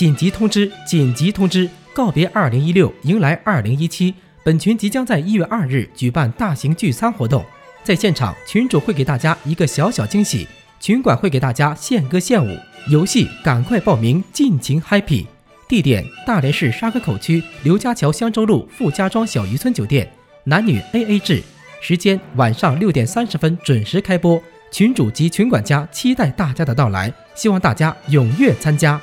紧急通知！紧急通知！告别二零一六，迎来二零一七。本群即将在一月二日举办大型聚餐活动，在现场群主会给大家一个小小惊喜，群管会给大家献歌献舞，游戏赶快报名，尽情 happy。地点：大连市沙河口区刘家桥香洲路富家庄小渔村酒店，男女 AA 制。时间：晚上六点三十分准时开播。群主及群管家期待大家的到来，希望大家踊跃参加。